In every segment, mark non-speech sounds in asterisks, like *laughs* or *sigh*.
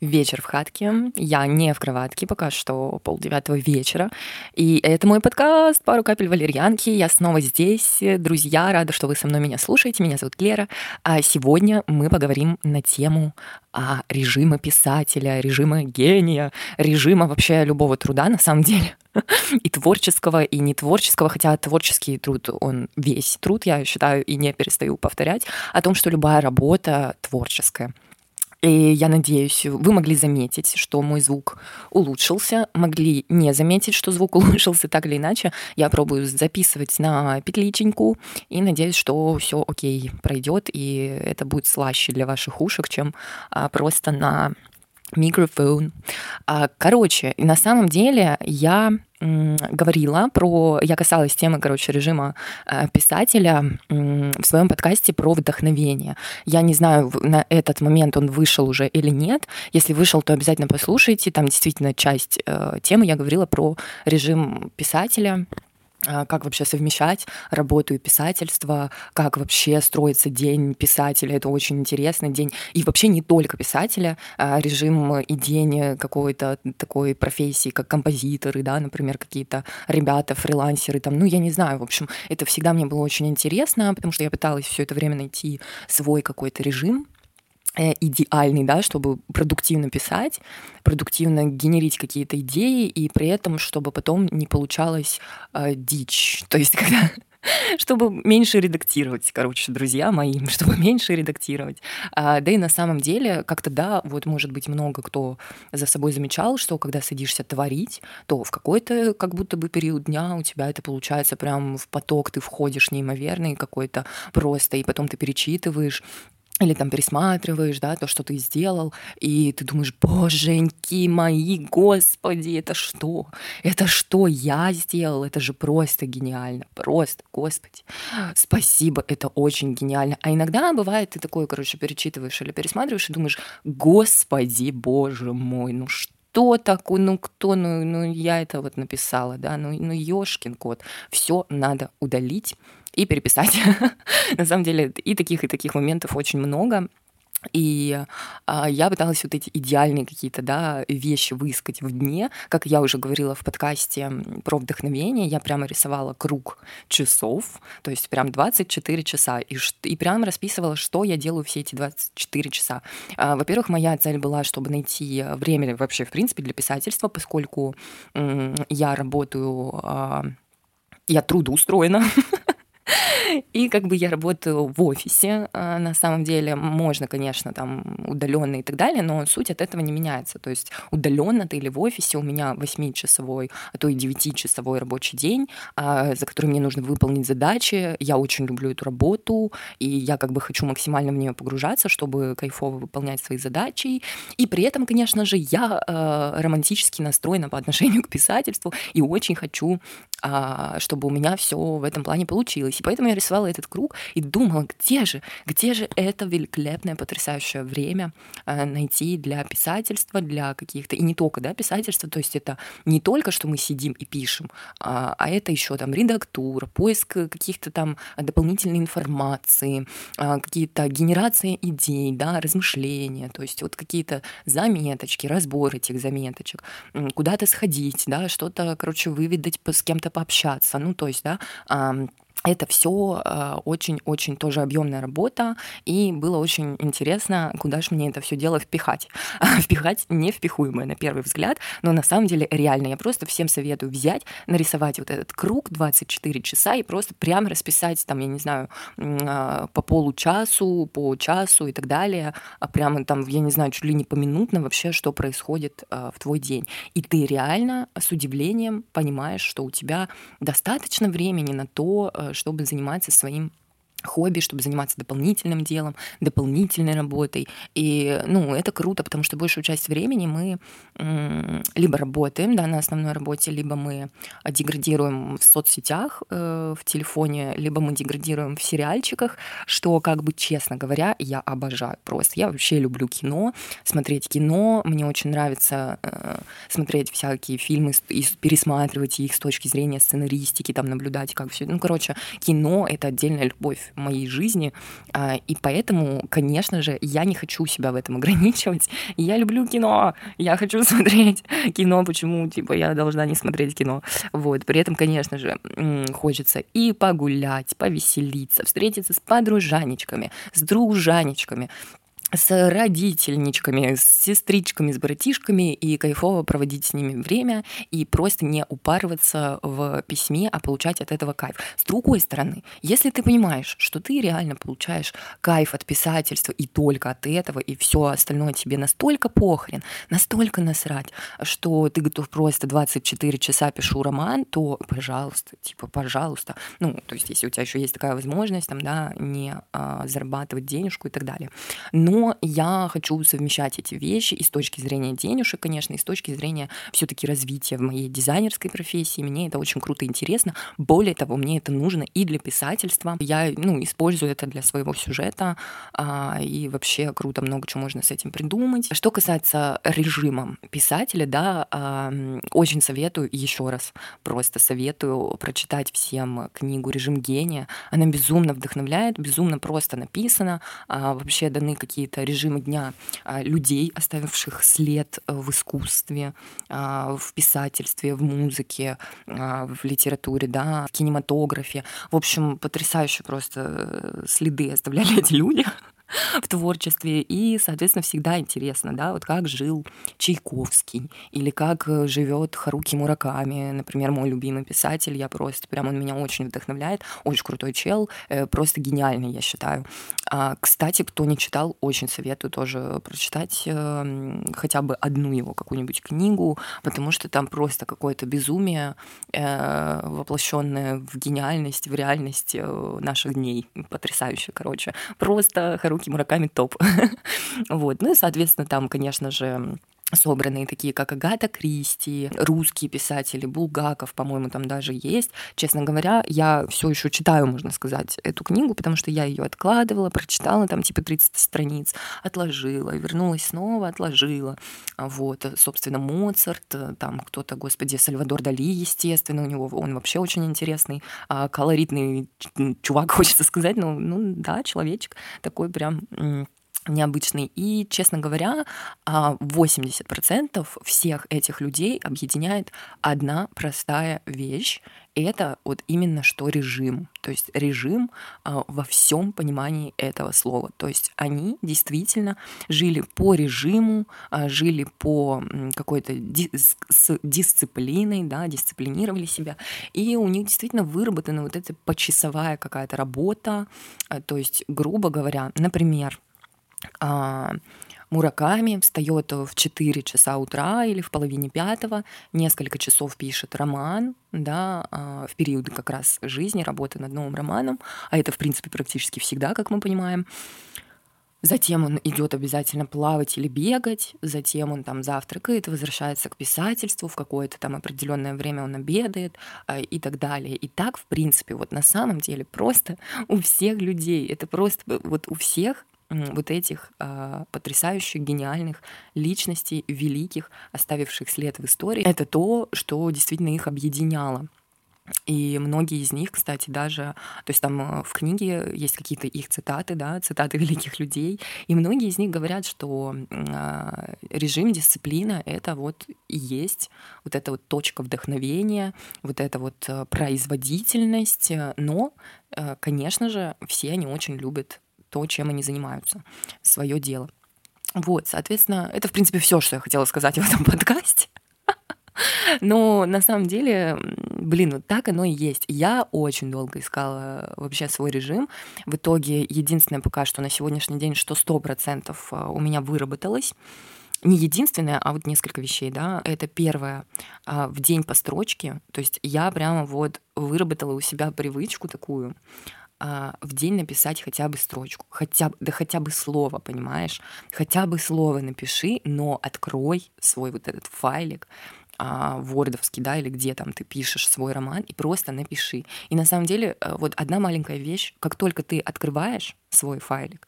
вечер в хатке. Я не в кроватке, пока что полдевятого вечера. И это мой подкаст «Пару капель валерьянки». Я снова здесь. Друзья, рада, что вы со мной меня слушаете. Меня зовут Лера. А сегодня мы поговорим на тему а, режима писателя, режима гения, режима вообще любого труда на самом деле. *laughs* И творческого, и не творческого, хотя творческий труд, он весь труд, я считаю, и не перестаю повторять, о том, что любая работа творческая — и я надеюсь, вы могли заметить, что мой звук улучшился, могли не заметить, что звук *laughs* улучшился так или иначе. Я пробую записывать на петличеньку и надеюсь, что все окей пройдет, и это будет слаще для ваших ушек, чем а, просто на микрофон. А, короче, на самом деле я говорила про, я касалась темы, короче, режима э, писателя в своем подкасте про вдохновение. Я не знаю, на этот момент он вышел уже или нет. Если вышел, то обязательно послушайте. Там действительно часть э, темы я говорила про режим писателя как вообще совмещать работу и писательство, как вообще строится день писателя, это очень интересный день. И вообще не только писателя, а режим и день какой-то такой профессии, как композиторы, да, например, какие-то ребята, фрилансеры, там, ну, я не знаю, в общем, это всегда мне было очень интересно, потому что я пыталась все это время найти свой какой-то режим, идеальный, да, чтобы продуктивно писать, продуктивно генерить какие-то идеи, и при этом, чтобы потом не получалось э, дичь. То есть, *laughs* когда чтобы меньше редактировать, короче, друзья мои, *laughs* чтобы меньше редактировать. А, да и на самом деле, как-то да, вот может быть много кто за собой замечал, что когда садишься творить, то в какой-то как будто бы период дня у тебя это получается прям в поток, ты входишь неимоверный какой-то просто, и потом ты перечитываешь, или там пересматриваешь, да, то, что ты сделал, и ты думаешь, боженьки мои, господи, это что? Это что я сделал? Это же просто гениально, просто, господи, спасибо, это очень гениально. А иногда бывает, ты такой, короче, перечитываешь или пересматриваешь и думаешь, господи, боже мой, ну что? кто такой, ну кто, ну, ну я это вот написала, да, ну, ну ёшкин кот, все надо удалить, и переписать. *laughs* На самом деле и таких, и таких моментов очень много. И а, я пыталась вот эти идеальные какие-то да, вещи выискать в дне. Как я уже говорила в подкасте про вдохновение, я прямо рисовала круг часов, то есть прям 24 часа, и, и прям расписывала, что я делаю все эти 24 часа. А, во-первых, моя цель была, чтобы найти время вообще, в принципе, для писательства, поскольку м- я работаю, а, я трудоустроена. *laughs* И как бы я работаю в офисе. А, на самом деле можно, конечно, там удаленно и так далее, но суть от этого не меняется. То есть удаленно ты или в офисе у меня 8-часовой, а то и 9-часовой рабочий день, а, за который мне нужно выполнить задачи. Я очень люблю эту работу, и я как бы хочу максимально в нее погружаться, чтобы кайфово выполнять свои задачи. И при этом, конечно же, я э, романтически настроена по отношению *laughs* к писательству и очень хочу, чтобы у меня все в этом плане получилось. И поэтому я рисовала этот круг и думала, где же, где же это великолепное, потрясающее время э, найти для писательства, для каких-то, и не только, да, писательства, то есть это не только, что мы сидим и пишем, а, а это еще там редактура, поиск каких-то там дополнительной информации, а, какие-то генерация идей, да, размышления, то есть вот какие-то заметочки, разбор этих заметочек, куда-то сходить, да, что-то, короче, выведать, с кем-то пообщаться, ну, то есть, да, это все а, очень-очень тоже объемная работа, и было очень интересно, куда же мне это все дело впихать. *laughs* впихать невпихуемое на первый взгляд, но на самом деле реально. Я просто всем советую взять, нарисовать вот этот круг 24 часа и просто прямо расписать, там, я не знаю, а, по получасу, по часу и так далее, а прямо там, я не знаю, чуть ли не поминутно вообще, что происходит в твой день. И ты реально с удивлением понимаешь, что у тебя достаточно времени на то, чтобы заниматься своим хобби, чтобы заниматься дополнительным делом, дополнительной работой. И, ну, это круто, потому что большую часть времени мы либо работаем, да, на основной работе, либо мы деградируем в соцсетях, э, в телефоне, либо мы деградируем в сериальчиках, что, как бы, честно говоря, я обожаю просто. Я вообще люблю кино, смотреть кино, мне очень нравится э, смотреть всякие фильмы и пересматривать их с точки зрения сценаристики, там, наблюдать, как все. Ну, короче, кино — это отдельная любовь моей жизни, а, и поэтому, конечно же, я не хочу себя в этом *laughs* ограничивать. Я люблю кино, я хочу *laughs* смотреть кино, почему, типа, я должна не смотреть кино. Вот, при этом, конечно же, хочется и погулять, повеселиться, встретиться с подружанечками, с дружанечками, с родительничками, с сестричками, с братишками и кайфово проводить с ними время и просто не упарываться в письме, а получать от этого кайф. С другой стороны, если ты понимаешь, что ты реально получаешь кайф от писательства и только от этого, и все остальное тебе настолько похрен, настолько насрать, что ты готов просто 24 часа пишу роман, то пожалуйста, типа, пожалуйста. Ну, то есть, если у тебя еще есть такая возможность, там, да, не а, зарабатывать денежку и так далее. Но я хочу совмещать эти вещи и с точки зрения денежек, конечно, и с точки зрения все-таки развития в моей дизайнерской профессии. Мне это очень круто и интересно. Более того, мне это нужно и для писательства. Я ну, использую это для своего сюжета, а, и вообще круто много чего можно с этим придумать. Что касается режима писателя, да, а, очень советую, еще раз просто советую прочитать всем книгу «Режим гения». Она безумно вдохновляет, безумно просто написана, а, вообще даны какие какие-то режимы дня а, людей, оставивших след э, в искусстве, а, в писательстве, в музыке, а, в литературе, да, в кинематографе. В общем, потрясающе просто э, следы оставляли эти люди. *laughs* в творчестве. И, соответственно, всегда интересно, да, вот как жил Чайковский или как э, живет Харуки Мураками, например, мой любимый писатель. Я просто, прям он меня очень вдохновляет. Очень крутой чел, э, просто гениальный, я считаю. А, кстати, кто не читал, очень советую тоже прочитать э, хотя бы одну его какую-нибудь книгу, потому что там просто какое-то безумие, воплощенное в гениальность, в реальность наших дней. Потрясающе, короче. Просто Харуки Харуки Мураками топ. *laughs* вот. Ну и, соответственно, там, конечно же, собранные такие, как Агата Кристи, русские писатели, Булгаков, по-моему, там даже есть. Честно говоря, я все еще читаю, можно сказать, эту книгу, потому что я ее откладывала, прочитала там типа 30 страниц, отложила, вернулась снова, отложила. Вот, собственно, Моцарт, там кто-то, господи, Сальвадор Дали, естественно, у него он вообще очень интересный, а, колоритный чувак, *laughs* хочется сказать, ну, ну да, человечек такой прям необычный. И, честно говоря, 80% а, всех этих людей объединяет одна простая вещь. Это вот именно что режим. То есть режим а, во всем понимании этого слова. То есть они действительно жили по режиму, а, жили по какой-то ди- с дисциплиной, да, дисциплинировали себя. И у них действительно выработана вот эта почасовая какая-то работа. То есть, грубо говоря, например, Мураками встает в 4 часа утра или в половине пятого, несколько часов пишет роман, да, а, в период как раз жизни, работы над новым романом, а это, в принципе, практически всегда, как мы понимаем. Затем он идет обязательно плавать или бегать, затем он там завтракает, возвращается к писательству, в какое-то там определенное время он обедает а, и так далее. И так, в принципе, вот на самом деле просто *laughs* у всех людей, это просто вот у всех вот этих э, потрясающих, гениальных личностей, великих, оставивших след в истории. Это то, что действительно их объединяло. И многие из них, кстати, даже, то есть там э, в книге есть какие-то их цитаты, да, цитаты *laughs* великих людей, и многие из них говорят, что э, режим, дисциплина — это вот и есть вот эта вот точка вдохновения, вот эта вот э, производительность, но, э, конечно же, все они очень любят то, чем они занимаются, свое дело. Вот, соответственно, это, в принципе, все, что я хотела сказать в этом *laughs* подкасте. Но на самом деле, блин, вот так оно и есть. Я очень долго искала вообще свой режим. В итоге единственное пока что на сегодняшний день, что 100% а, у меня выработалось, не единственное, а вот несколько вещей, да. Это первое, а, в день по строчке. То есть я прямо вот выработала у себя привычку такую а, в день написать хотя бы строчку, хотя да хотя бы слово, понимаешь? Хотя бы слово напиши, но открой свой вот этот файлик, а, вордовский, да, или где там ты пишешь свой роман, и просто напиши. И на самом деле э, вот одна маленькая вещь, как только ты открываешь свой файлик,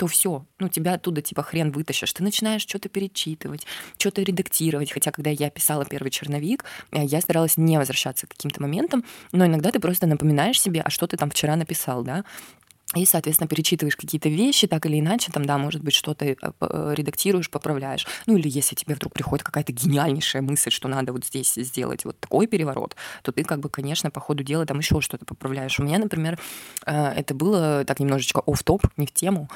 то все, ну тебя оттуда типа хрен вытащишь. Ты начинаешь что-то перечитывать, что-то редактировать. Хотя, когда я писала первый черновик, э, я старалась не возвращаться к каким-то моментам, но иногда ты просто напоминаешь себе, а что ты там вчера написал, да, и, соответственно, перечитываешь какие-то вещи, так или иначе, там, да, может быть, что-то э, э, редактируешь, поправляешь. Ну, или если тебе вдруг приходит какая-то гениальнейшая мысль, что надо вот здесь сделать вот такой переворот, то ты, как бы, конечно, по ходу дела там еще что-то поправляешь. У меня, например, э, это было так немножечко оф топ не в тему,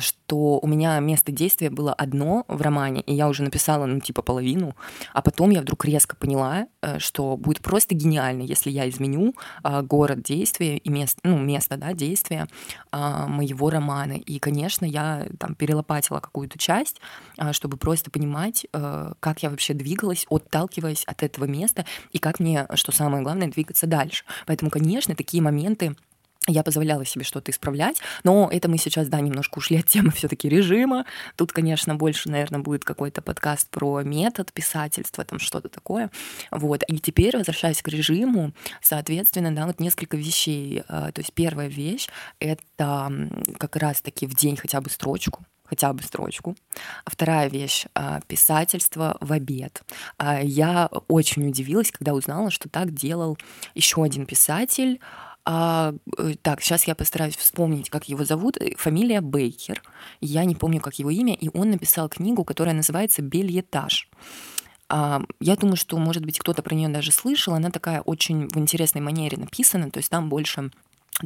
что у меня место действия было одно в романе, и я уже написала, ну, типа, половину, а потом я вдруг резко поняла, что будет просто гениально, если я изменю город действия и место, ну, место, да, действия, моего романа. И, конечно, я там перелопатила какую-то часть, а, чтобы просто понимать, а, как я вообще двигалась, отталкиваясь от этого места, и как мне, что самое главное, двигаться дальше. Поэтому, конечно, такие моменты я позволяла себе что-то исправлять, но это мы сейчас, да, немножко ушли от темы *laughs* все таки режима. Тут, конечно, больше, наверное, будет какой-то подкаст про метод писательства, там что-то такое. Вот. И теперь, возвращаясь к режиму, соответственно, да, вот несколько вещей. А, то есть первая вещь — это как раз-таки в день хотя бы строчку, хотя бы строчку. Вторая вещь а, — писательство в обед. А, я очень удивилась, когда узнала, что так делал еще один писатель, а, э, так, сейчас я постараюсь вспомнить, как его зовут. Э, фамилия Бейкер. Я не помню, как его имя. И он написал книгу, которая называется «Бельетаж». А, я думаю, что, может быть, кто-то про нее даже слышал. Она такая очень в интересной манере написана. То есть там больше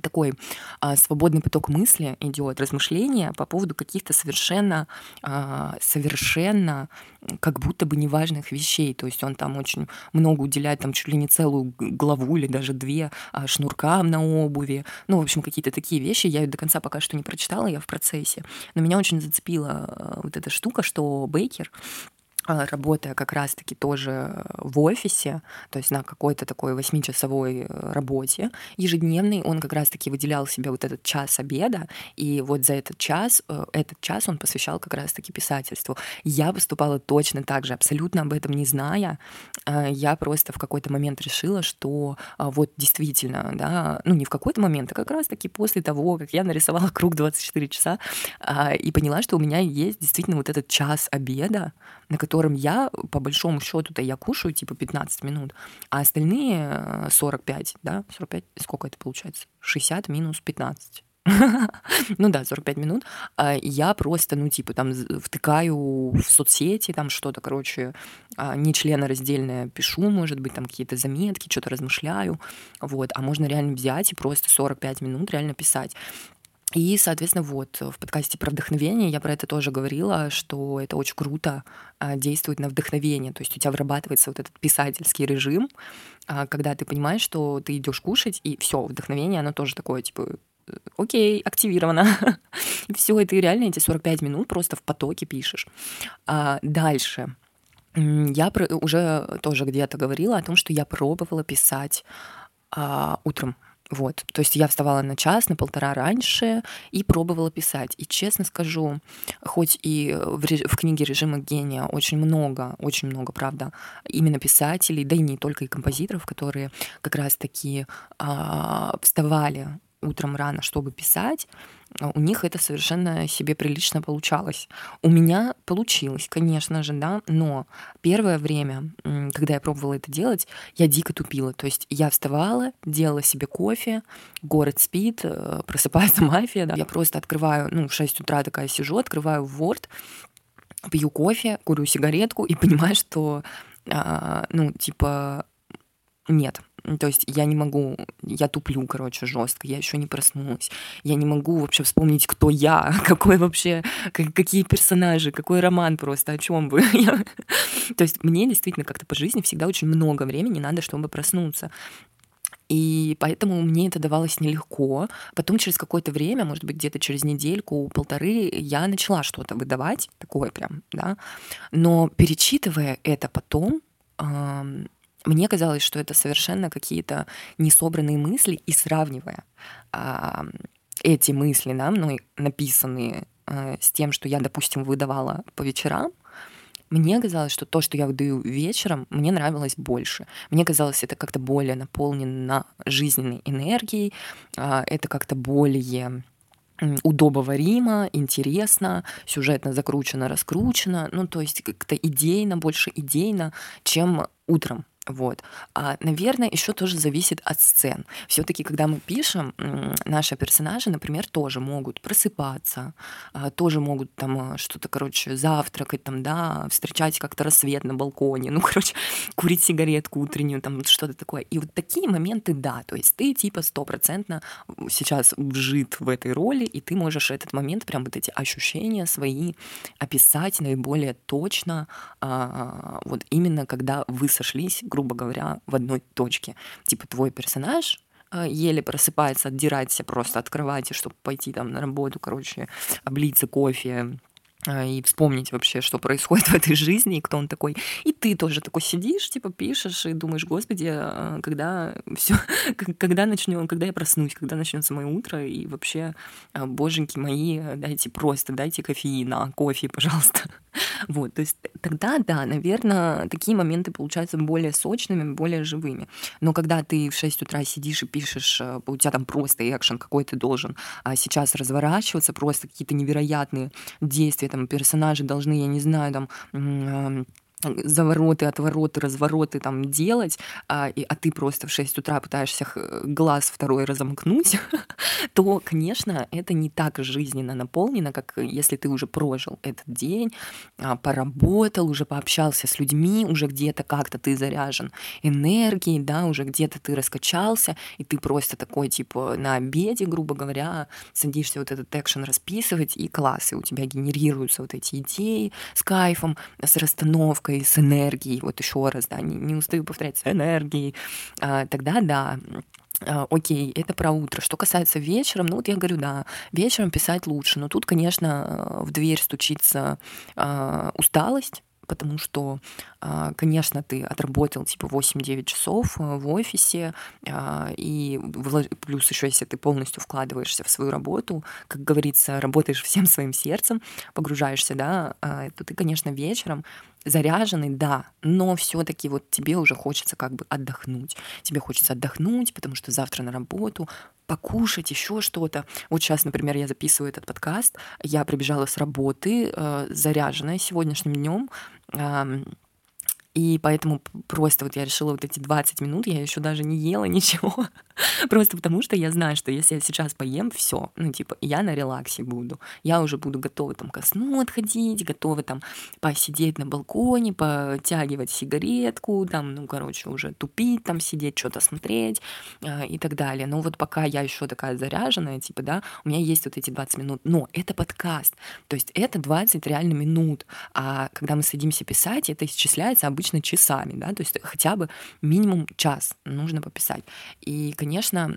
такой а, свободный поток мысли идет, размышления по поводу каких-то совершенно, а, совершенно как будто бы неважных вещей. То есть он там очень много уделяет, там чуть ли не целую главу или даже две а, шнуркам на обуви. Ну, в общем, какие-то такие вещи. Я ее до конца пока что не прочитала, я в процессе. Но меня очень зацепила а, вот эта штука, что Бейкер работая как раз-таки тоже в офисе, то есть на какой-то такой восьмичасовой э, работе ежедневный, он как раз-таки выделял себе вот этот час обеда, и вот за этот час, э, этот час он посвящал как раз-таки писательству. Я поступала точно так же, абсолютно об этом не зная. А, я просто в какой-то момент решила, что а, вот действительно, да, ну не в какой-то момент, а как раз-таки после того, как я нарисовала круг 24 часа, и поняла, что у меня есть действительно вот этот час обеда, на котором я, по большому счету-то, я кушаю типа 15 минут, а остальные 45, э, да, 45, сколько это получается? 60 минус 15 *laughs* ну да, 45 минут, а я просто, ну, типа, там, втыкаю в соцсети, там что-то, короче, а, не членораздельное пишу, может быть, там какие-то заметки, что-то размышляю, вот, а можно реально взять и просто 45 минут реально писать. И, соответственно, вот в подкасте про вдохновение я про это тоже говорила, что это очень круто а, действует на вдохновение. То есть у тебя вырабатывается вот этот писательский режим, а, когда ты понимаешь, что ты идешь кушать, и все, вдохновение, оно тоже такое, типа, окей, активировано. *laughs* все, и ты реально эти 45 минут просто в потоке пишешь. А дальше. Я уже тоже где-то говорила о том, что я пробовала писать утром вот, то есть я вставала на час, на полтора раньше и пробовала писать. И честно скажу, хоть и в, реж... в книге «Режима гения» очень много, очень много, правда, именно писателей, да и не только и композиторов, которые как раз-таки а, вставали утром рано, чтобы писать, у них это совершенно себе прилично получалось. У меня получилось, конечно же, да, но первое время, когда я пробовала это делать, я дико тупила. То есть я вставала, делала себе кофе, город спит, э, *laughs* просыпается мафия, да. Я просто открываю, ну, в 6 утра такая сижу, открываю Word, пью кофе, курю сигаретку и *laughs* понимаю, что, а, ну, типа, нет, то есть я не могу, я туплю, короче, жестко, я еще не проснулась. Я не могу вообще вспомнить, кто я, *laughs* какой вообще, какие персонажи, какой роман просто, о чем бы. *laughs* То есть мне действительно как-то по жизни всегда очень много времени надо, чтобы проснуться. И поэтому мне это давалось нелегко. Потом через какое-то время, может быть, где-то через недельку, полторы, я начала что-то выдавать, такое прям, да. Но перечитывая это потом, мне казалось, что это совершенно какие-то несобранные мысли, и сравнивая а, эти мысли, да, мной написанные а, с тем, что я, допустим, выдавала по вечерам, мне казалось, что то, что я выдаю вечером, мне нравилось больше. Мне казалось, это как-то более наполнено жизненной энергией, а, это как-то более удобоваримо, интересно, сюжетно закручено, раскручено, ну, то есть как-то идейно, больше идейно, чем утром. Вот. А, наверное, еще тоже зависит от сцен. Все-таки, когда мы пишем, наши персонажи, например, тоже могут просыпаться, а, тоже могут там а, что-то, короче, завтракать, там, да, встречать как-то рассвет на балконе, ну, *laughs* короче, курить сигаретку утреннюю, там, что-то такое. И вот такие моменты, да, то есть ты типа стопроцентно сейчас вжит в этой роли, и ты можешь этот момент, прям вот эти ощущения свои описать наиболее точно, вот именно когда вы сошлись, грубо говоря, в одной точке. Типа твой персонаж а, еле просыпается, отдирается просто от кровати, чтобы пойти там на работу, короче, облиться кофе, и вспомнить вообще, что происходит *laughs* в этой жизни, и кто он такой. И ты тоже такой сидишь, типа пишешь и думаешь, господи, а, когда *laughs* все, когда начнем, когда я проснусь, когда начнется мое утро, и вообще, боженьки мои, дайте просто, дайте кофеина, кофе, пожалуйста. *laughs* Вот, то есть тогда, да, наверное, такие моменты получаются более сочными, более живыми. Но когда ты в 6 утра сидишь и пишешь, э, у тебя там просто экшен какой ты должен а сейчас разворачиваться, просто какие-то невероятные действия, там персонажи должны, я не знаю, там завороты, отвороты, развороты там делать, а, и, а ты просто в 6 утра пытаешься глаз второй разомкнуть, *laughs* то, конечно, это не так жизненно наполнено, как если ты уже прожил этот день, а, поработал, уже пообщался с людьми, уже где-то как-то ты заряжен энергией, да, уже где-то ты раскачался, и ты просто такой, типа, на обеде, грубо говоря, садишься вот этот экшен расписывать, и класс, и у тебя генерируются вот эти идеи с кайфом, с расстановкой, четкой, с энергией, вот еще раз, да, не, не устаю повторять, с энергией, а, тогда да, а, окей, это про утро. Что касается вечером, ну вот я говорю, да, вечером писать лучше, но тут, конечно, в дверь стучится э, усталость, потому что, конечно, ты отработал типа 8-9 часов э, в офисе, и плюс еще, если ты полностью вкладываешься в свою работу, как говорится, работаешь всем своим сердцем, погружаешься, да, то ты, конечно, вечером заряженный, да, но все-таки вот тебе уже хочется как бы отдохнуть. Тебе хочется отдохнуть, потому что завтра на работу, покушать, еще что-то. Вот сейчас, например, я записываю этот подкаст, я прибежала с работы, э, заряженная сегодняшним днем, и поэтому просто вот я решила вот эти 20 минут, я еще даже не ела *laughs* ничего. просто потому что я знаю, что если я сейчас поем, все, ну типа я на релаксе буду. Я уже буду готова там ко сну отходить, готова там посидеть на балконе, потягивать сигаретку, там, ну, короче, уже тупить, там сидеть, что-то смотреть э, и так далее. Но вот пока я еще такая заряженная, типа, да, у меня есть вот эти 20 минут. Но это подкаст, то есть это 20 реально минут. А когда мы садимся писать, это исчисляется обычно часами, да, то есть хотя бы минимум час нужно пописать. И, конечно,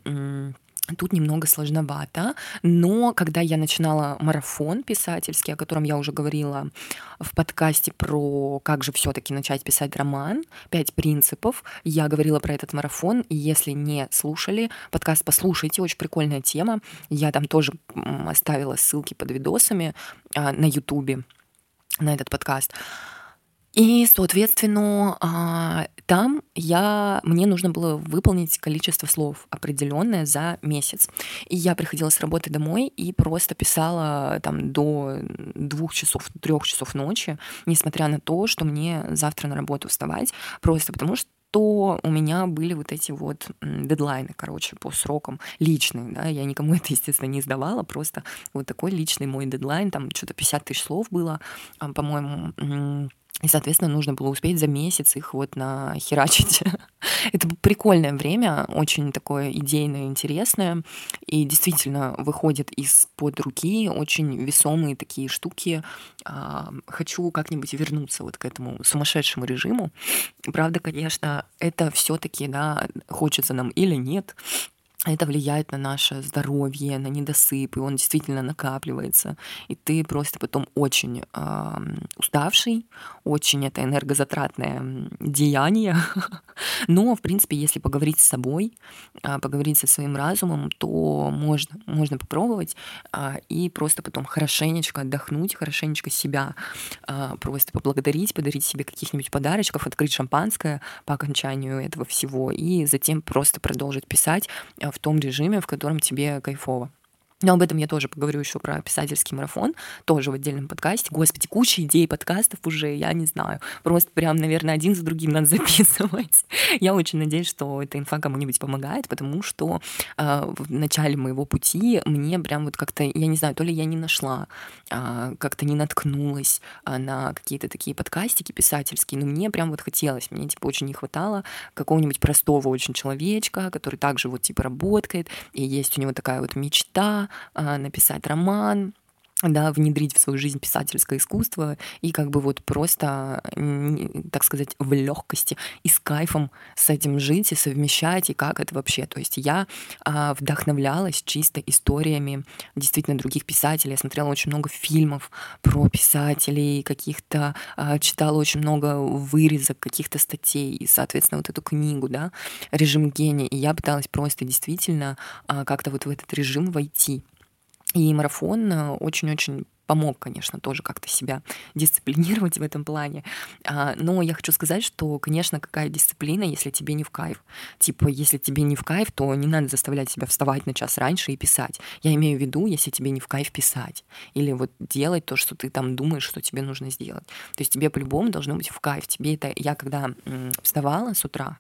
Тут немного сложновато, но когда я начинала марафон писательский, о котором я уже говорила в подкасте про как же все-таки начать писать роман, пять принципов, я говорила про этот марафон, и если не слушали, подкаст послушайте, очень прикольная тема. Я там тоже оставила ссылки под видосами а, на ютубе на этот подкаст. И, соответственно, а, там я, мне нужно было выполнить количество слов определенное за месяц. И я приходила с работы домой и просто писала там до двух часов, трех часов ночи, несмотря на то, что мне завтра на работу вставать, просто потому что то у меня были вот эти вот дедлайны, короче, по срокам личные, да, я никому это, естественно, не сдавала, просто вот такой личный мой дедлайн, там что-то 50 тысяч слов было, а, по-моему, и, соответственно, нужно было успеть за месяц их вот нахерачить. *laughs* Это прикольное время, очень такое идейное, интересное. И действительно выходят из-под руки очень весомые такие штуки. А, хочу как-нибудь вернуться вот к этому сумасшедшему режиму. Правда, конечно, это все таки да, хочется нам или нет, это влияет на наше здоровье, на недосып, и он действительно накапливается. И ты просто потом очень э, уставший, очень это энергозатратное деяние. *laughs* Но, в принципе, если поговорить с собой, э, поговорить со своим разумом, то можно, можно попробовать э, и просто потом хорошенечко отдохнуть, хорошенечко себя э, просто поблагодарить, подарить себе каких-нибудь подарочков, открыть шампанское по окончанию этого всего, и затем просто продолжить писать в том режиме, в котором тебе кайфово. Но об этом я тоже поговорю еще про писательский марафон, тоже в отдельном подкасте. Господи, куча идей подкастов уже, я не знаю. Просто прям, наверное, один за другим надо *laughs* записывать. Я очень надеюсь, что эта инфа кому-нибудь помогает, потому что э, в начале моего пути мне прям вот как-то, я не знаю, то ли я не нашла, э, как-то не наткнулась э, на какие-то такие подкастики писательские, но мне прям вот хотелось, мне типа очень не хватало какого-нибудь простого очень человечка, который также вот типа работает, и есть у него такая вот мечта, а, написать роман, да, внедрить в свою жизнь писательское искусство и как бы вот просто, так сказать, в легкости и с кайфом с этим жить и совмещать, и как это вообще. То есть я а, вдохновлялась чисто историями действительно других писателей. Я смотрела очень много фильмов про писателей, каких-то а, читала очень много вырезок каких-то статей, и, соответственно, вот эту книгу, да, «Режим гения». И я пыталась просто действительно а, как-то вот в этот режим войти. И марафон э, очень-очень помог, конечно, тоже как-то себя *laughs* дисциплинировать в этом плане. А, но я хочу сказать, что, конечно, какая дисциплина, если тебе не в кайф. Типа, если тебе не в кайф, то не надо заставлять себя вставать на час раньше и писать. Я имею в виду, если тебе не в кайф писать. Или вот делать то, что ты там думаешь, что тебе нужно сделать. То есть тебе по-любому должно быть в кайф. Тебе это... Я когда вставала с утра,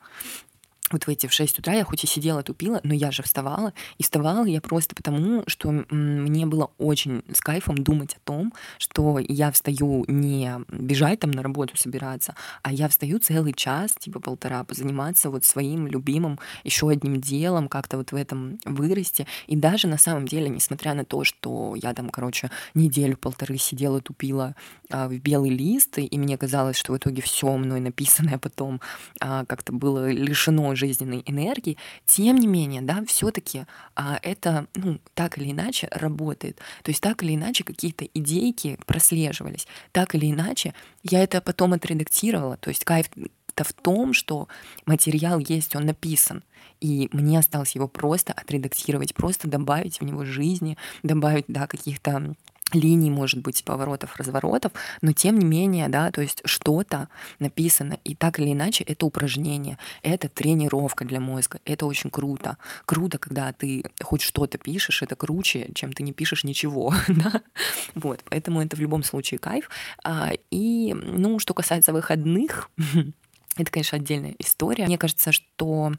вот в эти в 6 утра я хоть и сидела, тупила, но я же вставала. И вставала я просто потому, что мне было очень с кайфом думать о том, что я встаю не бежать там на работу собираться, а я встаю целый час, типа полтора, позаниматься вот своим любимым еще одним делом, как-то вот в этом вырасти. И даже на самом деле, несмотря на то, что я там, короче, неделю-полторы сидела, тупила а, в белый лист, и мне казалось, что в итоге все мной написанное потом а, как-то было лишено жизненной энергии, тем не менее, да, все-таки а, это, ну, так или иначе работает. То есть так или иначе какие-то идейки прослеживались. Так или иначе я это потом отредактировала. То есть кайф-то в том, что материал есть, он написан. И мне осталось его просто отредактировать, просто добавить в него жизни, добавить, да, каких-то линий, может быть, поворотов, разворотов, но тем не менее, да, то есть что-то написано, и так или иначе это упражнение, это тренировка для мозга, это очень круто. Круто, когда ты хоть что-то пишешь, это круче, чем ты не пишешь ничего, *laughs* да? Вот, поэтому это в любом случае кайф. А, и, ну, что касается выходных, *laughs* это, конечно, отдельная история. Мне кажется, что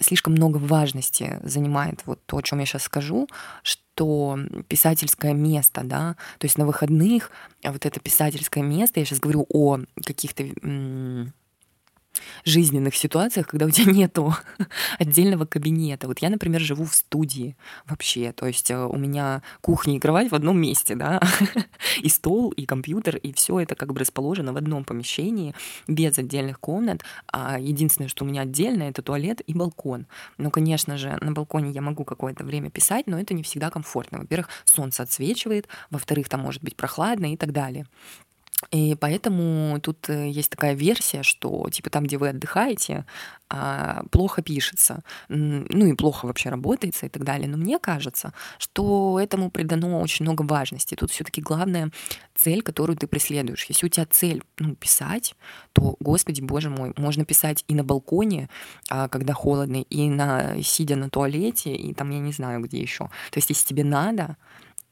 слишком много важности занимает вот то, о чем я сейчас скажу, что писательское место, да, то есть на выходных вот это писательское место, я сейчас говорю о каких-то жизненных ситуациях, когда у тебя *laughs* нету отдельного кабинета. Вот я, например, живу в студии вообще, то есть э, у меня кухня и кровать в одном месте, да, *laughs* и стол, и компьютер, и все это как бы расположено в одном помещении, без отдельных комнат. А единственное, что у меня отдельно, это туалет и балкон. Ну, конечно же, на балконе я могу какое-то время писать, но это не всегда комфортно. Во-первых, солнце отсвечивает, во-вторых, там может быть прохладно и так далее. И поэтому тут э, есть такая версия, что типа там, где вы отдыхаете, а, плохо пишется, ну и плохо вообще работается и так далее. Но мне кажется, что этому придано очень много важности. Тут все-таки главная цель, которую ты преследуешь. Если у тебя цель ну, писать, то, господи, боже мой, можно писать и на балконе, а, когда холодно, и на сидя на туалете, и там я не знаю где еще. То есть, если тебе надо,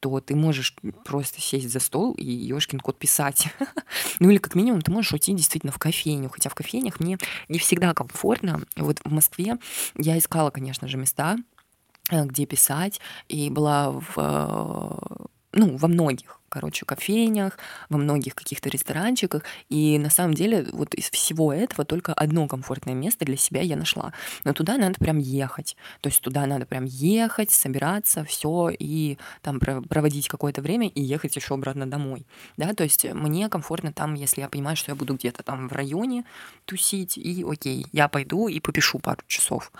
то ты можешь просто сесть за стол и ёшкин код писать. *laughs* ну или как минимум ты можешь уйти действительно в кофейню. Хотя в кофейнях мне не всегда комфортно. Вот в Москве я искала, конечно же, места, э, где писать, и была в, э, ну, во многих короче, кофейнях, во многих каких-то ресторанчиках. И на самом деле вот из всего этого только одно комфортное место для себя я нашла. Но туда надо прям ехать. То есть туда надо прям ехать, собираться, все и там проводить какое-то время и ехать еще обратно домой. Да, то есть мне комфортно там, если я понимаю, что я буду где-то там в районе тусить, и окей, я пойду и попишу пару часов.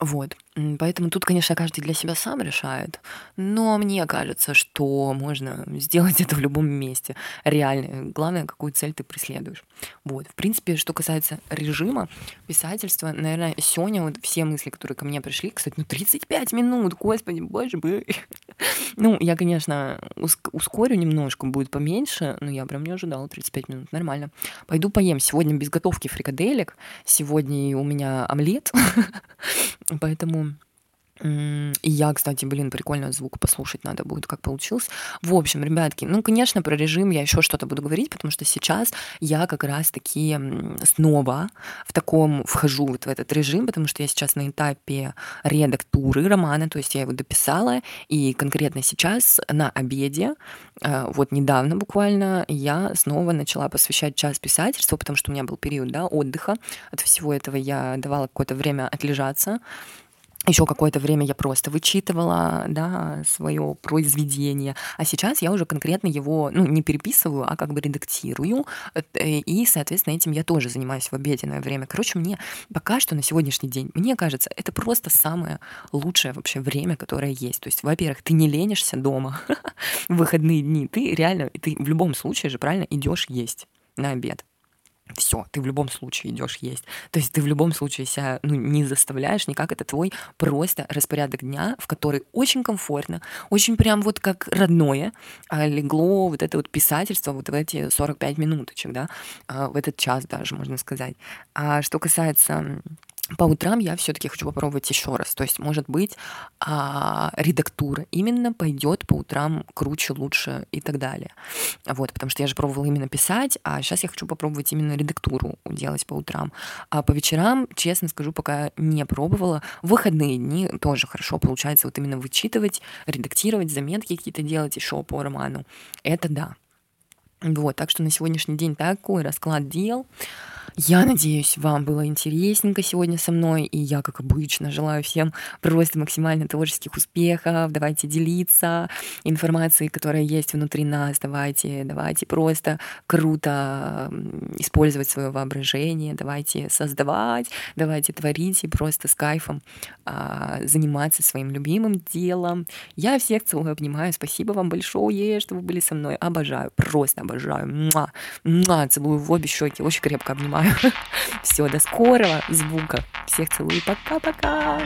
Вот. Поэтому тут, конечно, каждый для себя сам решает. Но мне кажется, что можно *laughs* сделать это в любом месте. Реально. Главное, какую цель ты преследуешь. Вот. В принципе, что касается режима писательства, наверное, сегодня вот все мысли, которые ко мне пришли, кстати, ну 35 минут, господи, боже мой. *laughs* Ну, я, конечно, ускорю немножко, будет поменьше, но я прям не ожидала 35 минут, нормально. Пойду поем. Сегодня без готовки фрикаделек, сегодня у меня омлет, *laughs* поэтому И я, кстати, блин, прикольно звук послушать надо будет, как получилось. В общем, ребятки, ну, конечно, про режим я еще что-то буду говорить, потому что сейчас я как раз-таки снова в таком вхожу вот в этот режим, потому что я сейчас на этапе редактуры романа, то есть я его дописала, и конкретно сейчас на обеде, э, вот недавно буквально, я снова начала посвящать час писательству, потому что у меня был период да, отдыха от всего этого, я давала какое-то время отлежаться, еще какое-то время я просто вычитывала, да, свое произведение, а сейчас я уже конкретно его, ну, не переписываю, а как бы редактирую, э, и, соответственно, этим я тоже занимаюсь в обеденное время. Короче, мне пока что на сегодняшний день, мне кажется, это просто самое лучшее вообще время, которое есть. То есть, во-первых, ты не ленишься дома *laughs* в выходные дни, ты реально, ты в любом случае же правильно идешь есть на обед все, ты в любом случае идешь есть. То есть ты в любом случае себя ну, не заставляешь никак, это твой просто распорядок дня, в который очень комфортно, очень прям вот как родное а, легло вот это вот писательство вот в эти 45 минуточек, да, а, в этот час даже, можно сказать. А что касается по утрам я все-таки хочу попробовать еще раз. То есть, может быть, а, редактура именно пойдет по утрам круче, лучше и так далее. Вот, потому что я же пробовала именно писать, а сейчас я хочу попробовать именно редактуру делать по утрам. А по вечерам, честно скажу, пока не пробовала. В выходные дни тоже хорошо получается вот именно вычитывать, редактировать, заметки какие-то делать еще по роману. Это да. Вот, так что на сегодняшний день такой расклад дел. Я надеюсь, вам было интересненько сегодня со мной, и я, как обычно, желаю всем просто максимально творческих успехов. Давайте делиться информацией, которая есть внутри нас. Давайте, давайте просто круто использовать свое воображение, давайте создавать, давайте творить и просто с кайфом а, заниматься своим любимым делом. Я всех целую, обнимаю. Спасибо вам большое, что вы были со мной. Обожаю, просто обожаю. Муа, муа, целую в обе щеки, очень крепко обнимаю. Все, до скорого звука. Всех целую. Пока-пока.